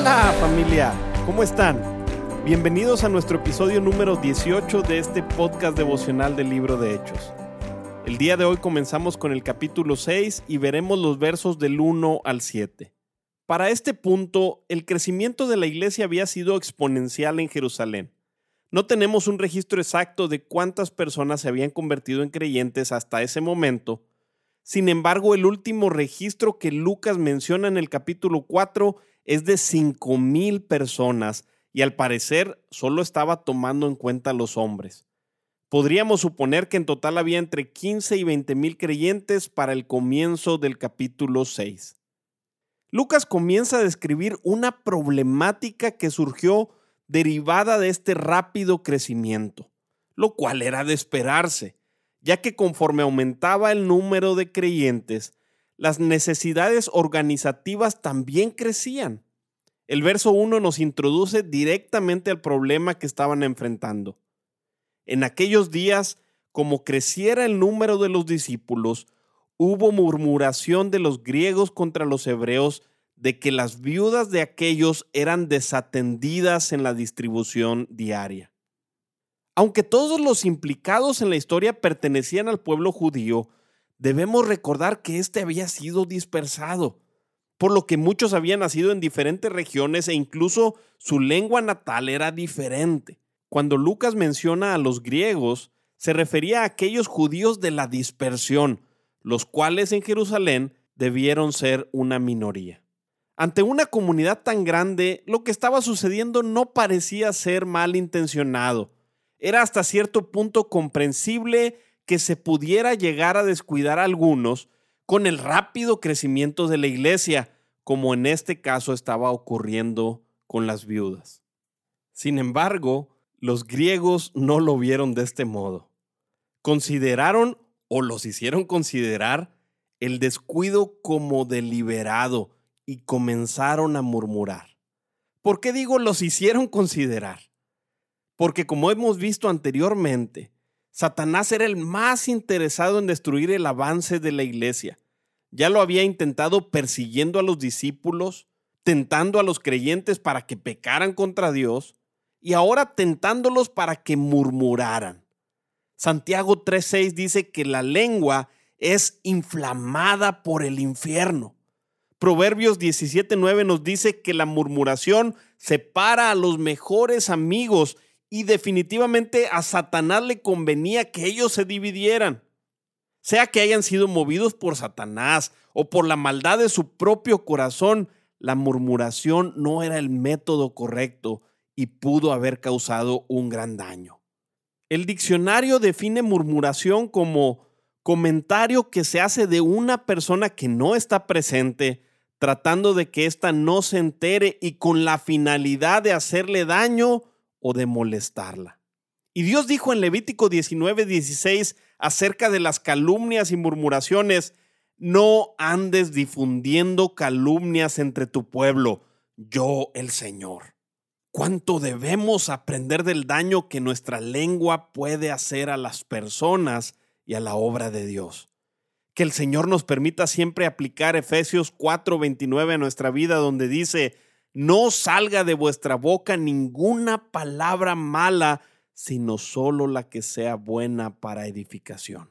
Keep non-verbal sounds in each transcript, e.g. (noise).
Hola familia, ¿cómo están? Bienvenidos a nuestro episodio número 18 de este podcast devocional del libro de Hechos. El día de hoy comenzamos con el capítulo 6 y veremos los versos del 1 al 7. Para este punto, el crecimiento de la iglesia había sido exponencial en Jerusalén. No tenemos un registro exacto de cuántas personas se habían convertido en creyentes hasta ese momento. Sin embargo, el último registro que Lucas menciona en el capítulo 4 es de 5.000 personas y al parecer solo estaba tomando en cuenta los hombres. Podríamos suponer que en total había entre 15 y 20 mil creyentes para el comienzo del capítulo 6. Lucas comienza a describir una problemática que surgió derivada de este rápido crecimiento, lo cual era de esperarse, ya que conforme aumentaba el número de creyentes, las necesidades organizativas también crecían. El verso 1 nos introduce directamente al problema que estaban enfrentando. En aquellos días, como creciera el número de los discípulos, hubo murmuración de los griegos contra los hebreos de que las viudas de aquellos eran desatendidas en la distribución diaria. Aunque todos los implicados en la historia pertenecían al pueblo judío, debemos recordar que éste había sido dispersado, por lo que muchos habían nacido en diferentes regiones e incluso su lengua natal era diferente. Cuando Lucas menciona a los griegos, se refería a aquellos judíos de la dispersión, los cuales en Jerusalén debieron ser una minoría. Ante una comunidad tan grande, lo que estaba sucediendo no parecía ser malintencionado. Era hasta cierto punto comprensible que se pudiera llegar a descuidar a algunos con el rápido crecimiento de la iglesia, como en este caso estaba ocurriendo con las viudas. Sin embargo, los griegos no lo vieron de este modo. Consideraron o los hicieron considerar el descuido como deliberado y comenzaron a murmurar. ¿Por qué digo los hicieron considerar? Porque como hemos visto anteriormente, Satanás era el más interesado en destruir el avance de la iglesia. Ya lo había intentado persiguiendo a los discípulos, tentando a los creyentes para que pecaran contra Dios y ahora tentándolos para que murmuraran. Santiago 3:6 dice que la lengua es inflamada por el infierno. Proverbios 17:9 nos dice que la murmuración separa a los mejores amigos y definitivamente a Satanás le convenía que ellos se dividieran. Sea que hayan sido movidos por Satanás o por la maldad de su propio corazón, la murmuración no era el método correcto y pudo haber causado un gran daño. El diccionario define murmuración como comentario que se hace de una persona que no está presente, tratando de que ésta no se entere y con la finalidad de hacerle daño o de molestarla. Y Dios dijo en Levítico 19, 16 acerca de las calumnias y murmuraciones, no andes difundiendo calumnias entre tu pueblo, yo el Señor. ¿Cuánto debemos aprender del daño que nuestra lengua puede hacer a las personas y a la obra de Dios? Que el Señor nos permita siempre aplicar Efesios 4:29 a nuestra vida donde dice, no salga de vuestra boca ninguna palabra mala, sino solo la que sea buena para edificación.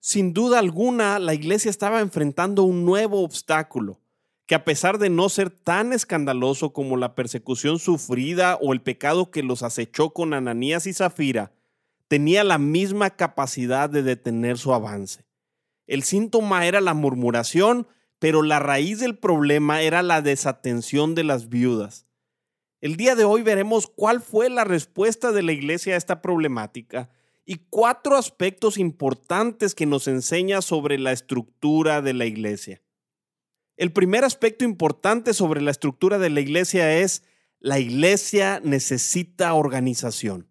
Sin duda alguna, la iglesia estaba enfrentando un nuevo obstáculo, que a pesar de no ser tan escandaloso como la persecución sufrida o el pecado que los acechó con Ananías y Zafira, tenía la misma capacidad de detener su avance. El síntoma era la murmuración pero la raíz del problema era la desatención de las viudas. El día de hoy veremos cuál fue la respuesta de la iglesia a esta problemática y cuatro aspectos importantes que nos enseña sobre la estructura de la iglesia. El primer aspecto importante sobre la estructura de la iglesia es la iglesia necesita organización.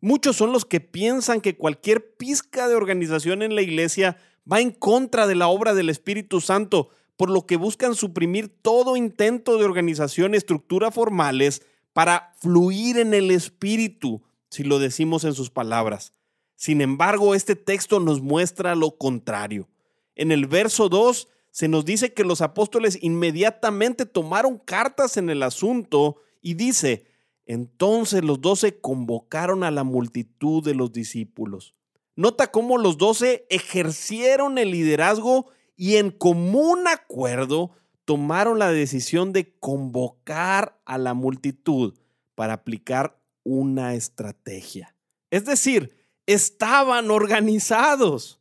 Muchos son los que piensan que cualquier pizca de organización en la iglesia va en contra de la obra del Espíritu Santo, por lo que buscan suprimir todo intento de organización y estructura formales para fluir en el Espíritu, si lo decimos en sus palabras. Sin embargo, este texto nos muestra lo contrario. En el verso 2 se nos dice que los apóstoles inmediatamente tomaron cartas en el asunto y dice, entonces los doce convocaron a la multitud de los discípulos. Nota cómo los doce ejercieron el liderazgo y en común acuerdo tomaron la decisión de convocar a la multitud para aplicar una estrategia. Es decir, estaban organizados.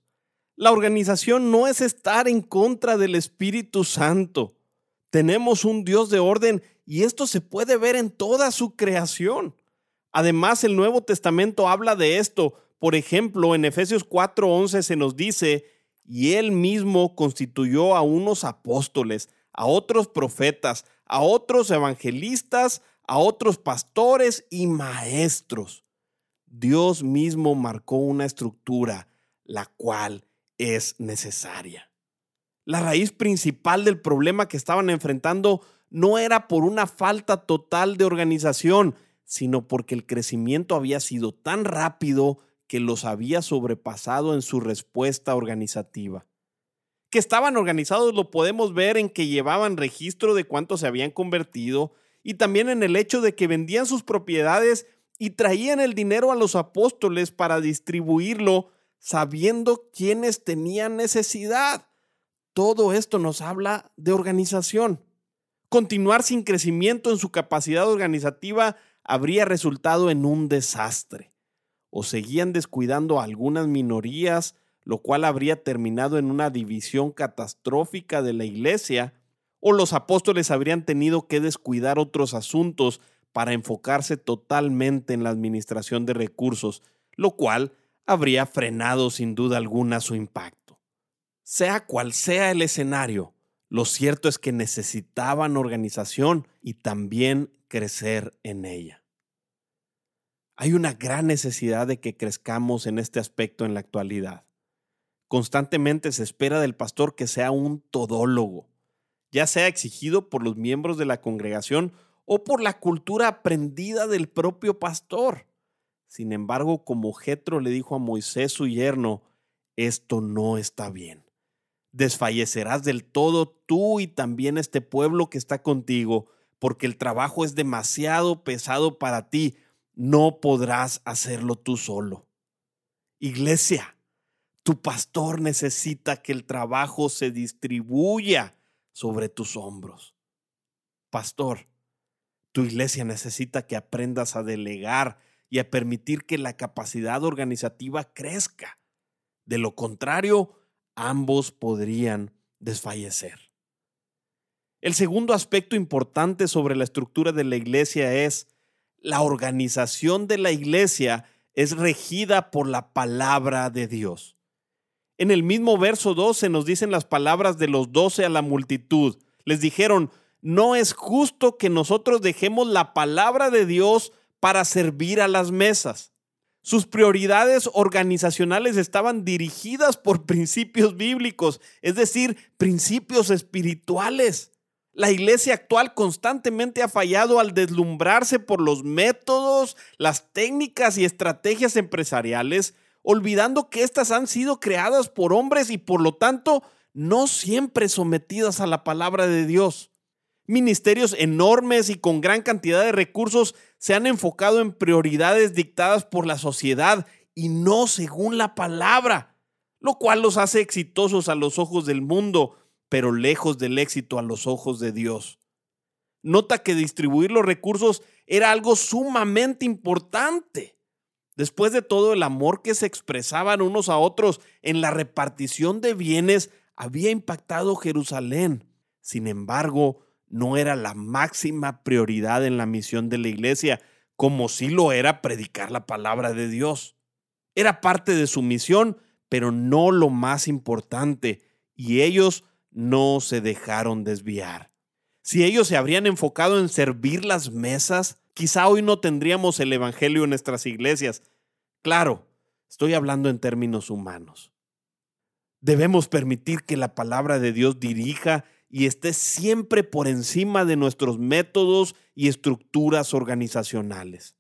La organización no es estar en contra del Espíritu Santo. Tenemos un Dios de orden y esto se puede ver en toda su creación. Además, el Nuevo Testamento habla de esto. Por ejemplo, en Efesios 4:11 se nos dice, y él mismo constituyó a unos apóstoles, a otros profetas, a otros evangelistas, a otros pastores y maestros. Dios mismo marcó una estructura, la cual es necesaria. La raíz principal del problema que estaban enfrentando no era por una falta total de organización, sino porque el crecimiento había sido tan rápido que los había sobrepasado en su respuesta organizativa que estaban organizados lo podemos ver en que llevaban registro de cuántos se habían convertido y también en el hecho de que vendían sus propiedades y traían el dinero a los apóstoles para distribuirlo sabiendo quiénes tenían necesidad. Todo esto nos habla de organización. Continuar sin crecimiento en su capacidad organizativa habría resultado en un desastre. O seguían descuidando a algunas minorías lo cual habría terminado en una división catastrófica de la iglesia, o los apóstoles habrían tenido que descuidar otros asuntos para enfocarse totalmente en la administración de recursos, lo cual habría frenado sin duda alguna su impacto. Sea cual sea el escenario, lo cierto es que necesitaban organización y también crecer en ella. Hay una gran necesidad de que crezcamos en este aspecto en la actualidad. Constantemente se espera del pastor que sea un todólogo, ya sea exigido por los miembros de la congregación o por la cultura aprendida del propio pastor. Sin embargo, como Jetro le dijo a Moisés su yerno, esto no está bien. Desfallecerás del todo tú y también este pueblo que está contigo, porque el trabajo es demasiado pesado para ti. No podrás hacerlo tú solo. Iglesia, tu pastor necesita que el trabajo se distribuya sobre tus hombros. Pastor, tu iglesia necesita que aprendas a delegar y a permitir que la capacidad organizativa crezca. De lo contrario, ambos podrían desfallecer. El segundo aspecto importante sobre la estructura de la iglesia es la organización de la iglesia es regida por la palabra de Dios. En el mismo verso 12 nos dicen las palabras de los doce a la multitud. Les dijeron, no es justo que nosotros dejemos la palabra de Dios para servir a las mesas. Sus prioridades organizacionales estaban dirigidas por (laughs) principios bíblicos, es decir, principios espirituales. La iglesia actual constantemente ha fallado al deslumbrarse por los métodos, las técnicas y estrategias empresariales olvidando que éstas han sido creadas por hombres y por lo tanto no siempre sometidas a la palabra de Dios. Ministerios enormes y con gran cantidad de recursos se han enfocado en prioridades dictadas por la sociedad y no según la palabra, lo cual los hace exitosos a los ojos del mundo, pero lejos del éxito a los ojos de Dios. Nota que distribuir los recursos era algo sumamente importante. Después de todo el amor que se expresaban unos a otros en la repartición de bienes, había impactado Jerusalén. Sin embargo, no era la máxima prioridad en la misión de la iglesia, como si lo era predicar la palabra de Dios. Era parte de su misión, pero no lo más importante, y ellos no se dejaron desviar. Si ellos se habrían enfocado en servir las mesas, quizá hoy no tendríamos el Evangelio en nuestras iglesias. Claro, estoy hablando en términos humanos. Debemos permitir que la palabra de Dios dirija y esté siempre por encima de nuestros métodos y estructuras organizacionales.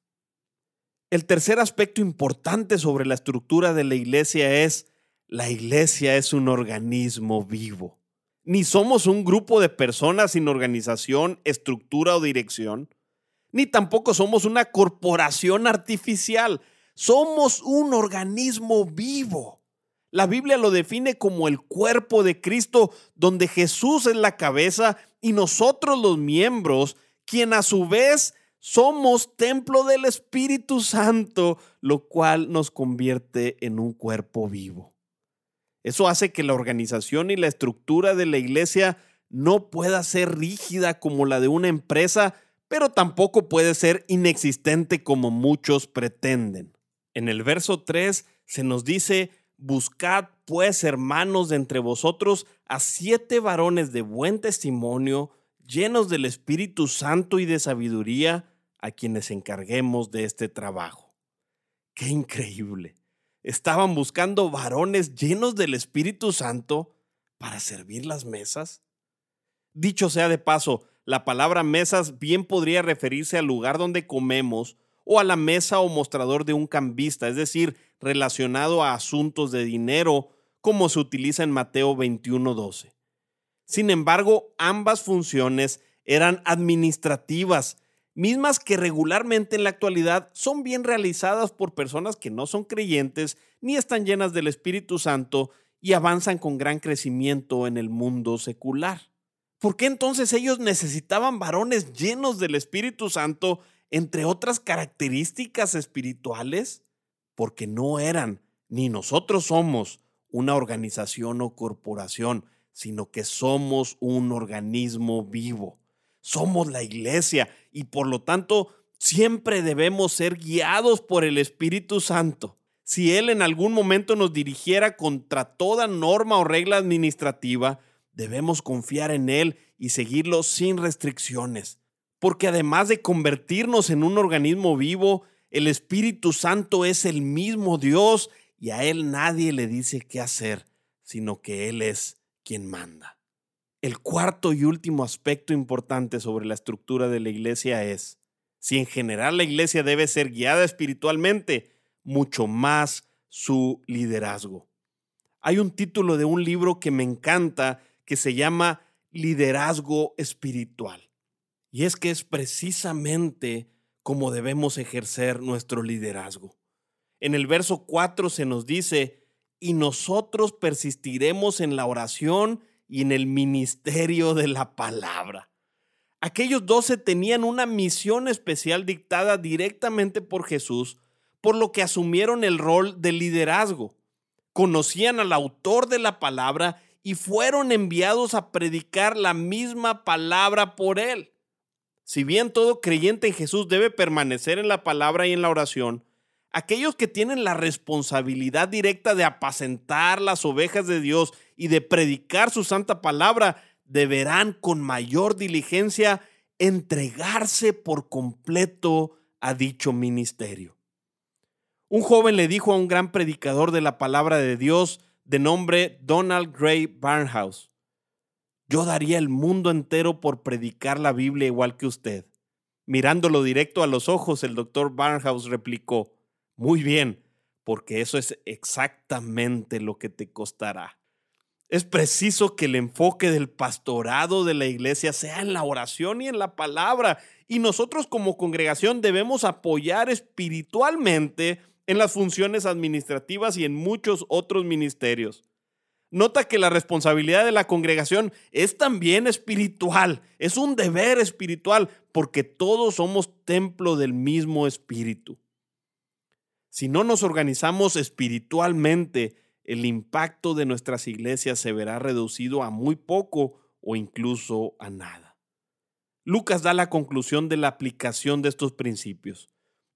El tercer aspecto importante sobre la estructura de la iglesia es, la iglesia es un organismo vivo. Ni somos un grupo de personas sin organización, estructura o dirección, ni tampoco somos una corporación artificial. Somos un organismo vivo. La Biblia lo define como el cuerpo de Cristo, donde Jesús es la cabeza y nosotros los miembros, quien a su vez somos templo del Espíritu Santo, lo cual nos convierte en un cuerpo vivo. Eso hace que la organización y la estructura de la iglesia no pueda ser rígida como la de una empresa, pero tampoco puede ser inexistente como muchos pretenden. En el verso 3 se nos dice, Buscad pues, hermanos, de entre vosotros a siete varones de buen testimonio, llenos del Espíritu Santo y de sabiduría, a quienes encarguemos de este trabajo. ¡Qué increíble! Estaban buscando varones llenos del Espíritu Santo para servir las mesas. Dicho sea de paso, la palabra mesas bien podría referirse al lugar donde comemos o a la mesa o mostrador de un cambista, es decir, relacionado a asuntos de dinero, como se utiliza en Mateo 21:12. Sin embargo, ambas funciones eran administrativas, mismas que regularmente en la actualidad son bien realizadas por personas que no son creyentes ni están llenas del Espíritu Santo y avanzan con gran crecimiento en el mundo secular. ¿Por qué entonces ellos necesitaban varones llenos del Espíritu Santo entre otras características espirituales, porque no eran, ni nosotros somos, una organización o corporación, sino que somos un organismo vivo. Somos la iglesia y por lo tanto siempre debemos ser guiados por el Espíritu Santo. Si Él en algún momento nos dirigiera contra toda norma o regla administrativa, debemos confiar en Él y seguirlo sin restricciones porque además de convertirnos en un organismo vivo, el Espíritu Santo es el mismo Dios y a Él nadie le dice qué hacer, sino que Él es quien manda. El cuarto y último aspecto importante sobre la estructura de la iglesia es, si en general la iglesia debe ser guiada espiritualmente, mucho más su liderazgo. Hay un título de un libro que me encanta que se llama Liderazgo Espiritual. Y es que es precisamente como debemos ejercer nuestro liderazgo. En el verso 4 se nos dice, y nosotros persistiremos en la oración y en el ministerio de la palabra. Aquellos doce tenían una misión especial dictada directamente por Jesús, por lo que asumieron el rol de liderazgo. Conocían al autor de la palabra y fueron enviados a predicar la misma palabra por él. Si bien todo creyente en Jesús debe permanecer en la palabra y en la oración, aquellos que tienen la responsabilidad directa de apacentar las ovejas de Dios y de predicar su santa palabra deberán con mayor diligencia entregarse por completo a dicho ministerio. Un joven le dijo a un gran predicador de la palabra de Dios de nombre Donald Gray Barnhouse, yo daría el mundo entero por predicar la Biblia igual que usted. Mirándolo directo a los ojos, el doctor Barnhouse replicó, Muy bien, porque eso es exactamente lo que te costará. Es preciso que el enfoque del pastorado de la iglesia sea en la oración y en la palabra, y nosotros como congregación debemos apoyar espiritualmente en las funciones administrativas y en muchos otros ministerios. Nota que la responsabilidad de la congregación es también espiritual, es un deber espiritual, porque todos somos templo del mismo espíritu. Si no nos organizamos espiritualmente, el impacto de nuestras iglesias se verá reducido a muy poco o incluso a nada. Lucas da la conclusión de la aplicación de estos principios.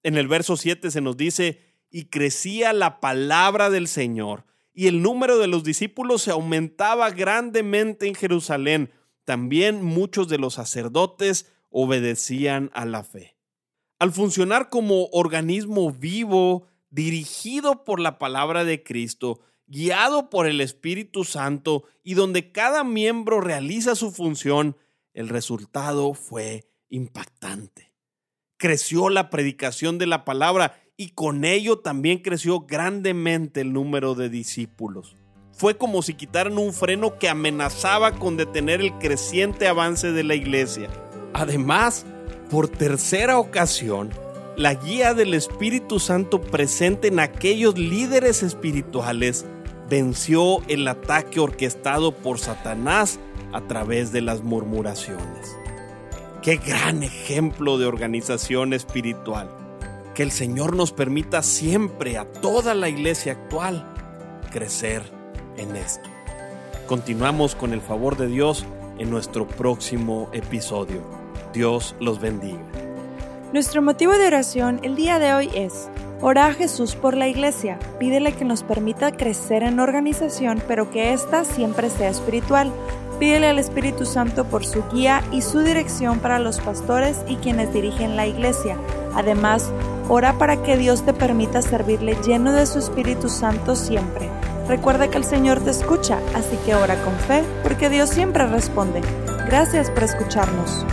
En el verso 7 se nos dice, y crecía la palabra del Señor y el número de los discípulos se aumentaba grandemente en Jerusalén. también muchos de los sacerdotes obedecían a la fe. Al funcionar como organismo vivo, dirigido por la palabra de Cristo, guiado por el Espíritu Santo y donde cada miembro realiza su función, el resultado fue impactante. Creció la predicación de la palabra y con ello también creció grandemente el número de discípulos. Fue como si quitaran un freno que amenazaba con detener el creciente avance de la iglesia. Además, por tercera ocasión, la guía del Espíritu Santo presente en aquellos líderes espirituales venció el ataque orquestado por Satanás a través de las murmuraciones. Qué gran ejemplo de organización espiritual. Que el Señor nos permita siempre a toda la iglesia actual crecer en esto. Continuamos con el favor de Dios en nuestro próximo episodio. Dios los bendiga. Nuestro motivo de oración el día de hoy es Ora a Jesús por la iglesia, pídele que nos permita crecer en organización, pero que ésta siempre sea espiritual. Pídele al Espíritu Santo por su guía y su dirección para los pastores y quienes dirigen la iglesia. Además, ora para que Dios te permita servirle lleno de su Espíritu Santo siempre. Recuerda que el Señor te escucha, así que ora con fe, porque Dios siempre responde. Gracias por escucharnos.